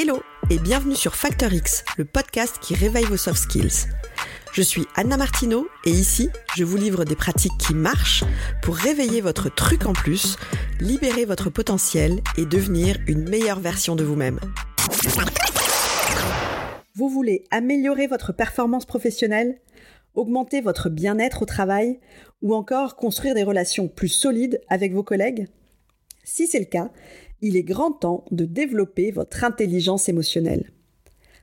Hello et bienvenue sur Factor X, le podcast qui réveille vos soft skills. Je suis Anna Martineau et ici, je vous livre des pratiques qui marchent pour réveiller votre truc en plus, libérer votre potentiel et devenir une meilleure version de vous-même. Vous voulez améliorer votre performance professionnelle, augmenter votre bien-être au travail ou encore construire des relations plus solides avec vos collègues? Si c'est le cas, il est grand temps de développer votre intelligence émotionnelle.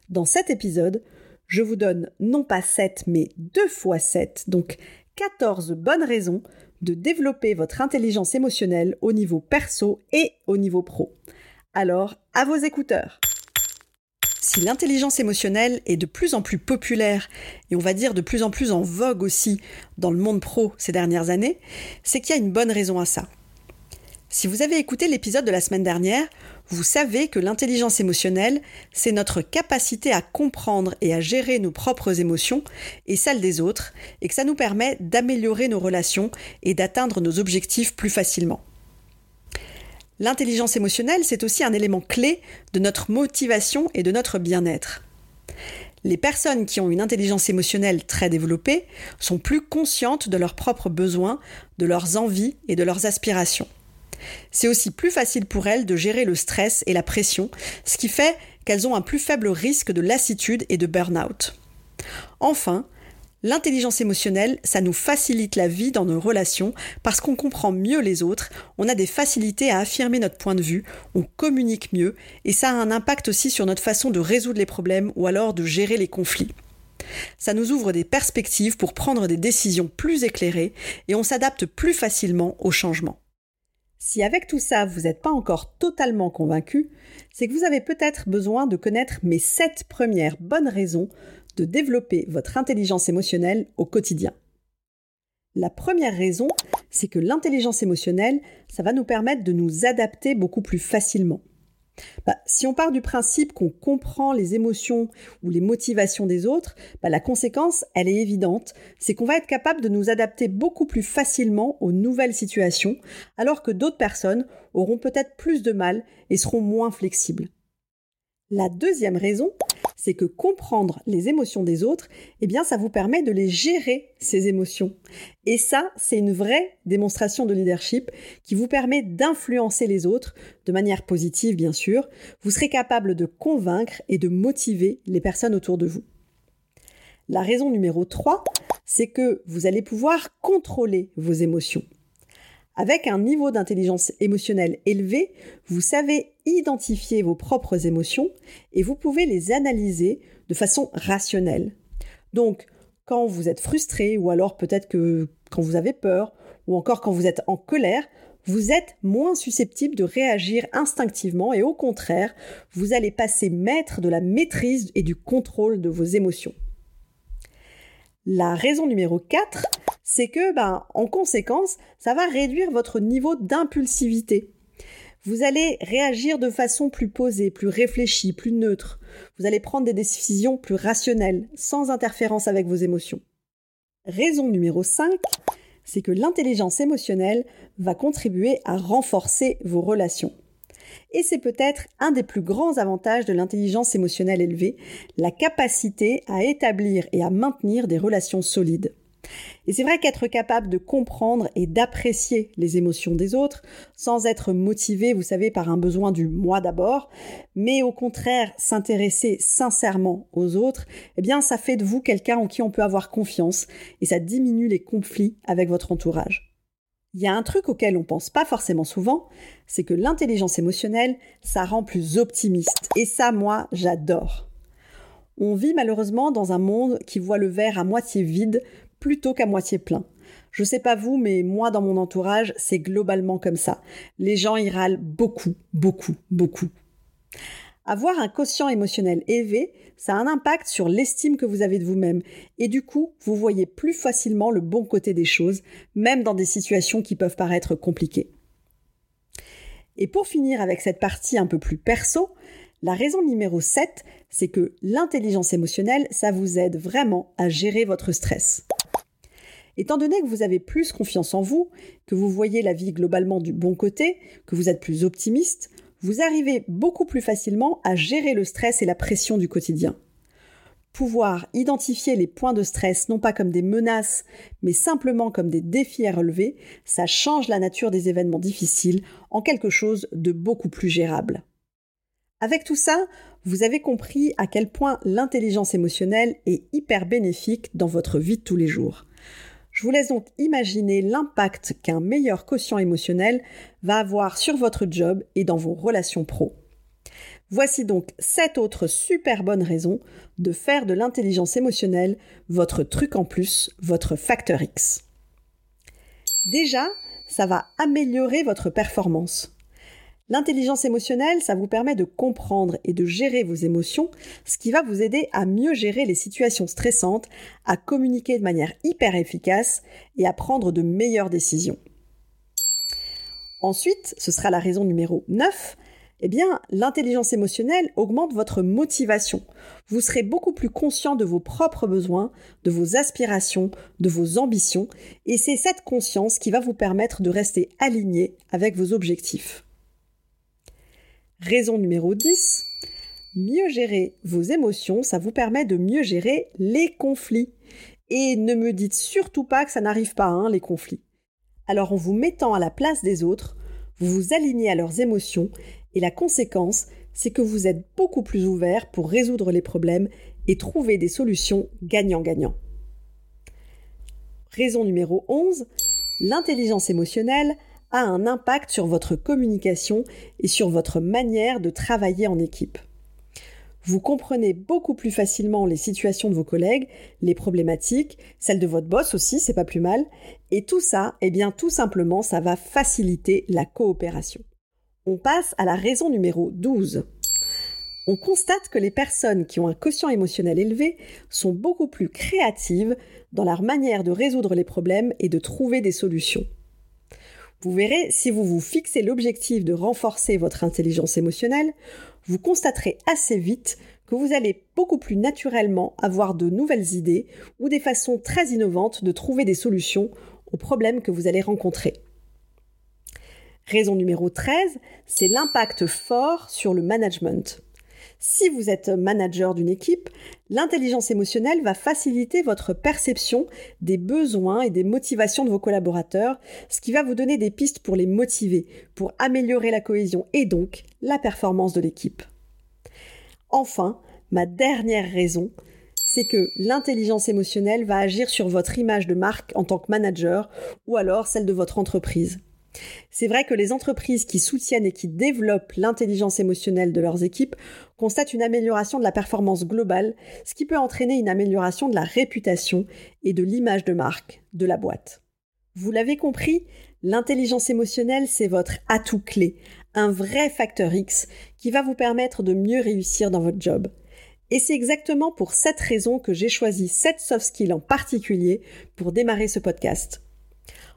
Dans cet épisode, je vous donne non pas 7 mais 2 fois 7, donc 14 bonnes raisons de développer votre intelligence émotionnelle au niveau perso et au niveau pro. Alors, à vos écouteurs si l'intelligence émotionnelle est de plus en plus populaire et on va dire de plus en plus en vogue aussi dans le monde pro ces dernières années, c'est qu'il y a une bonne raison à ça. Si vous avez écouté l'épisode de la semaine dernière, vous savez que l'intelligence émotionnelle, c'est notre capacité à comprendre et à gérer nos propres émotions et celles des autres, et que ça nous permet d'améliorer nos relations et d'atteindre nos objectifs plus facilement. L'intelligence émotionnelle, c'est aussi un élément clé de notre motivation et de notre bien-être. Les personnes qui ont une intelligence émotionnelle très développée sont plus conscientes de leurs propres besoins, de leurs envies et de leurs aspirations. C'est aussi plus facile pour elles de gérer le stress et la pression, ce qui fait qu'elles ont un plus faible risque de lassitude et de burn-out. Enfin, L'intelligence émotionnelle, ça nous facilite la vie dans nos relations parce qu'on comprend mieux les autres, on a des facilités à affirmer notre point de vue, on communique mieux et ça a un impact aussi sur notre façon de résoudre les problèmes ou alors de gérer les conflits. Ça nous ouvre des perspectives pour prendre des décisions plus éclairées et on s'adapte plus facilement aux changements. Si avec tout ça, vous n'êtes pas encore totalement convaincu, c'est que vous avez peut-être besoin de connaître mes 7 premières bonnes raisons de développer votre intelligence émotionnelle au quotidien. La première raison, c'est que l'intelligence émotionnelle, ça va nous permettre de nous adapter beaucoup plus facilement. Bah, si on part du principe qu'on comprend les émotions ou les motivations des autres, bah, la conséquence, elle est évidente, c'est qu'on va être capable de nous adapter beaucoup plus facilement aux nouvelles situations, alors que d'autres personnes auront peut-être plus de mal et seront moins flexibles. La deuxième raison, c'est que comprendre les émotions des autres, eh ça vous permet de les gérer, ces émotions. Et ça, c'est une vraie démonstration de leadership qui vous permet d'influencer les autres, de manière positive, bien sûr. Vous serez capable de convaincre et de motiver les personnes autour de vous. La raison numéro 3, c'est que vous allez pouvoir contrôler vos émotions. Avec un niveau d'intelligence émotionnelle élevé, vous savez identifier vos propres émotions et vous pouvez les analyser de façon rationnelle. Donc, quand vous êtes frustré ou alors peut-être que quand vous avez peur ou encore quand vous êtes en colère, vous êtes moins susceptible de réagir instinctivement et au contraire, vous allez passer maître de la maîtrise et du contrôle de vos émotions. La raison numéro 4, c'est que, ben, en conséquence, ça va réduire votre niveau d'impulsivité. Vous allez réagir de façon plus posée, plus réfléchie, plus neutre. Vous allez prendre des décisions plus rationnelles, sans interférence avec vos émotions. Raison numéro 5, c'est que l'intelligence émotionnelle va contribuer à renforcer vos relations. Et c'est peut-être un des plus grands avantages de l'intelligence émotionnelle élevée, la capacité à établir et à maintenir des relations solides. Et c'est vrai qu'être capable de comprendre et d'apprécier les émotions des autres, sans être motivé, vous savez, par un besoin du moi d'abord, mais au contraire s'intéresser sincèrement aux autres, eh bien ça fait de vous quelqu'un en qui on peut avoir confiance et ça diminue les conflits avec votre entourage. Il y a un truc auquel on pense pas forcément souvent, c'est que l'intelligence émotionnelle, ça rend plus optimiste. Et ça, moi, j'adore. On vit malheureusement dans un monde qui voit le verre à moitié vide plutôt qu'à moitié plein. Je sais pas vous, mais moi dans mon entourage, c'est globalement comme ça. Les gens y râlent beaucoup, beaucoup, beaucoup. Avoir un quotient émotionnel élevé, ça a un impact sur l'estime que vous avez de vous-même. Et du coup, vous voyez plus facilement le bon côté des choses, même dans des situations qui peuvent paraître compliquées. Et pour finir avec cette partie un peu plus perso, la raison numéro 7, c'est que l'intelligence émotionnelle, ça vous aide vraiment à gérer votre stress. Étant donné que vous avez plus confiance en vous, que vous voyez la vie globalement du bon côté, que vous êtes plus optimiste, vous arrivez beaucoup plus facilement à gérer le stress et la pression du quotidien. Pouvoir identifier les points de stress non pas comme des menaces, mais simplement comme des défis à relever, ça change la nature des événements difficiles en quelque chose de beaucoup plus gérable. Avec tout ça, vous avez compris à quel point l'intelligence émotionnelle est hyper bénéfique dans votre vie de tous les jours. Je vous laisse donc imaginer l'impact qu'un meilleur quotient émotionnel va avoir sur votre job et dans vos relations pro. Voici donc sept autres super bonnes raisons de faire de l'intelligence émotionnelle votre truc en plus, votre facteur X. Déjà, ça va améliorer votre performance. L'intelligence émotionnelle, ça vous permet de comprendre et de gérer vos émotions, ce qui va vous aider à mieux gérer les situations stressantes, à communiquer de manière hyper efficace et à prendre de meilleures décisions. Ensuite, ce sera la raison numéro 9, eh bien, l'intelligence émotionnelle augmente votre motivation. Vous serez beaucoup plus conscient de vos propres besoins, de vos aspirations, de vos ambitions, et c'est cette conscience qui va vous permettre de rester aligné avec vos objectifs. Raison numéro 10. Mieux gérer vos émotions, ça vous permet de mieux gérer les conflits. Et ne me dites surtout pas que ça n'arrive pas, hein, les conflits. Alors en vous mettant à la place des autres, vous vous alignez à leurs émotions et la conséquence, c'est que vous êtes beaucoup plus ouvert pour résoudre les problèmes et trouver des solutions gagnant-gagnant. Raison numéro 11, l'intelligence émotionnelle un impact sur votre communication et sur votre manière de travailler en équipe. Vous comprenez beaucoup plus facilement les situations de vos collègues, les problématiques, celles de votre boss aussi, c'est pas plus mal. Et tout ça, eh bien, tout simplement, ça va faciliter la coopération. On passe à la raison numéro 12. On constate que les personnes qui ont un quotient émotionnel élevé sont beaucoup plus créatives dans leur manière de résoudre les problèmes et de trouver des solutions. Vous verrez, si vous vous fixez l'objectif de renforcer votre intelligence émotionnelle, vous constaterez assez vite que vous allez beaucoup plus naturellement avoir de nouvelles idées ou des façons très innovantes de trouver des solutions aux problèmes que vous allez rencontrer. Raison numéro 13, c'est l'impact fort sur le management. Si vous êtes manager d'une équipe, l'intelligence émotionnelle va faciliter votre perception des besoins et des motivations de vos collaborateurs, ce qui va vous donner des pistes pour les motiver, pour améliorer la cohésion et donc la performance de l'équipe. Enfin, ma dernière raison, c'est que l'intelligence émotionnelle va agir sur votre image de marque en tant que manager ou alors celle de votre entreprise. C'est vrai que les entreprises qui soutiennent et qui développent l'intelligence émotionnelle de leurs équipes constatent une amélioration de la performance globale, ce qui peut entraîner une amélioration de la réputation et de l'image de marque de la boîte. Vous l'avez compris, l'intelligence émotionnelle, c'est votre atout clé, un vrai facteur X qui va vous permettre de mieux réussir dans votre job. Et c'est exactement pour cette raison que j'ai choisi cette soft skill en particulier pour démarrer ce podcast.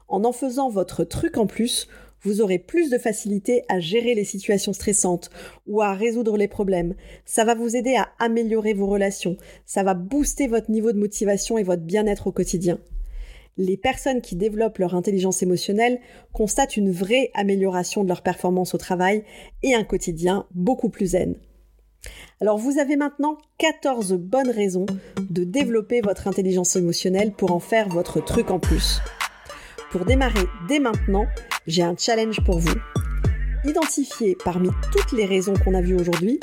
En en faisant votre truc en plus, vous aurez plus de facilité à gérer les situations stressantes ou à résoudre les problèmes. Ça va vous aider à améliorer vos relations. Ça va booster votre niveau de motivation et votre bien-être au quotidien. Les personnes qui développent leur intelligence émotionnelle constatent une vraie amélioration de leur performance au travail et un quotidien beaucoup plus zen. Alors vous avez maintenant 14 bonnes raisons de développer votre intelligence émotionnelle pour en faire votre truc en plus. Pour démarrer dès maintenant, j'ai un challenge pour vous. Identifiez parmi toutes les raisons qu'on a vues aujourd'hui,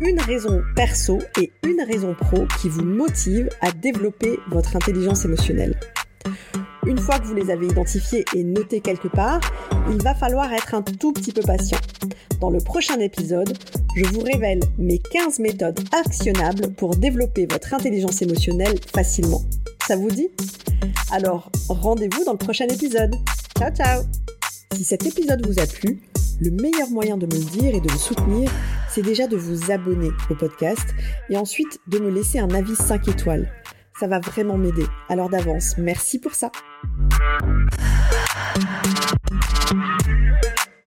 une raison perso et une raison pro qui vous motive à développer votre intelligence émotionnelle. Une fois que vous les avez identifiées et notées quelque part, il va falloir être un tout petit peu patient. Dans le prochain épisode, je vous révèle mes 15 méthodes actionnables pour développer votre intelligence émotionnelle facilement. Vous dit? Alors, rendez-vous dans le prochain épisode. Ciao ciao Si cet épisode vous a plu, le meilleur moyen de me le dire et de me soutenir, c'est déjà de vous abonner au podcast et ensuite de me laisser un avis 5 étoiles. Ça va vraiment m'aider. Alors d'avance, merci pour ça.